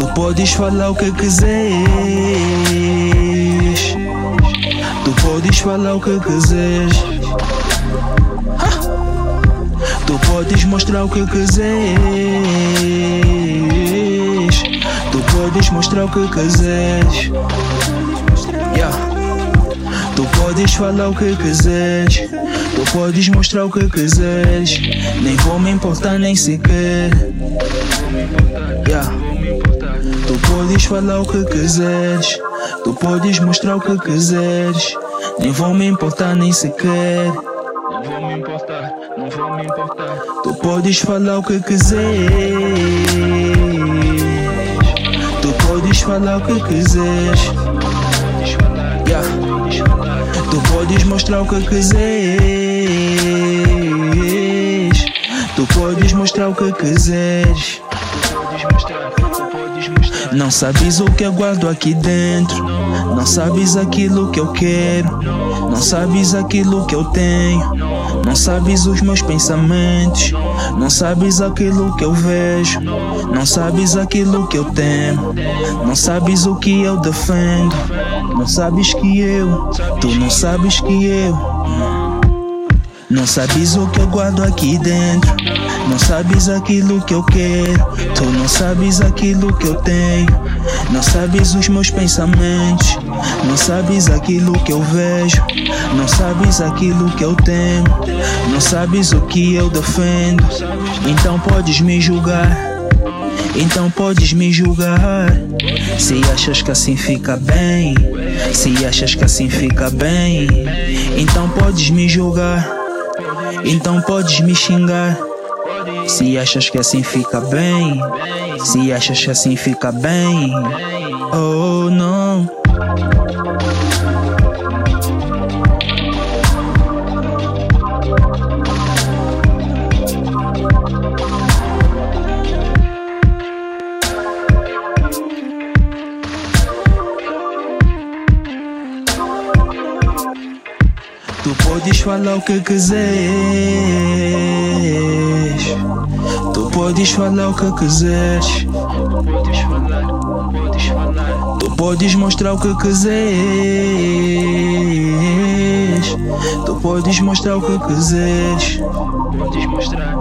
Tu podes falar o que quiseres. Tu podes falar o que quiseres. Tu podes mostrar o que quiseres. Tu podes mostrar o que quiseres. Tu podes falar o que quiseres. Tu podes mostrar o que quiseres. Nem vou me importar nem sequer. Yeah. Tu podes falar o que quiseres. Tu podes mostrar o que quiseres. Nem vou me importar nem sequer. Não vou me importar, não vou me importar. Tu podes falar o que quiseres. Tu podes falar o que quiseres. Yeah. Tu podes mostrar o que quiseres. Tu podes mostrar o que quiseres. Não sabes o que eu guardo aqui dentro. Não sabes aquilo que eu quero. Não sabes aquilo que eu tenho. Não sabes os meus pensamentos. Não sabes aquilo que eu vejo. Não sabes aquilo que eu temo. Não sabes o que eu defendo. Não sabes que eu. Tu não sabes que eu. Não sabes o que eu guardo aqui dentro. Não sabes aquilo que eu quero. Tu não sabes aquilo que eu tenho. Não sabes os meus pensamentos. Não sabes aquilo que eu vejo. Não sabes aquilo que eu temo. Não sabes o que eu defendo. Então podes me julgar. Então podes me julgar. Se achas que assim fica bem. Se achas que assim fica bem. Então podes me julgar. Então podes me xingar. Se achas que assim fica bem. Se achas que assim fica bem. Oh não. Tu podes falar o que quiseres. Tu podes falar o que quiseres. Tu podes mostrar o que quiseres. Tu podes mostrar o que quiseres. Podes mostrar,